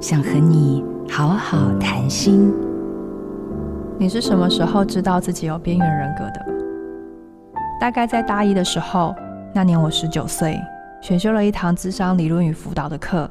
想和你好好谈心。你是什么时候知道自己有边缘人格的？大概在大一的时候，那年我十九岁，选修了一堂咨商理论与辅导的课，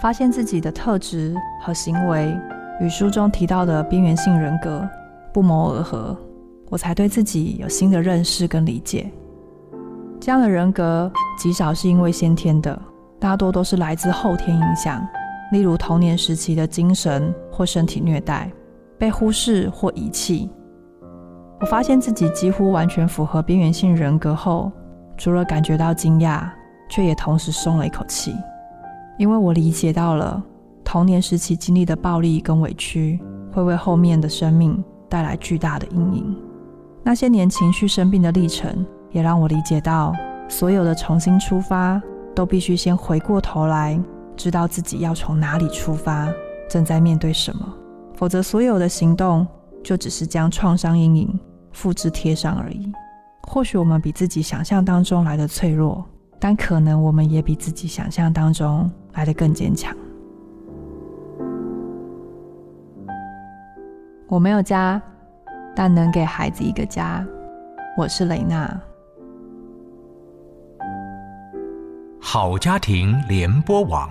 发现自己的特质和行为与书中提到的边缘性人格不谋而合，我才对自己有新的认识跟理解。这样的人格极少是因为先天的，大多都是来自后天影响，例如童年时期的精神或身体虐待、被忽视或遗弃。我发现自己几乎完全符合边缘性人格后，除了感觉到惊讶，却也同时松了一口气，因为我理解到了童年时期经历的暴力跟委屈，会为后面的生命带来巨大的阴影。那些年情绪生病的历程。也让我理解到，所有的重新出发，都必须先回过头来，知道自己要从哪里出发，正在面对什么。否则，所有的行动就只是将创伤阴影复制贴上而已。或许我们比自己想象当中来得脆弱，但可能我们也比自己想象当中来得更坚强。我没有家，但能给孩子一个家。我是雷娜。好家庭联播网，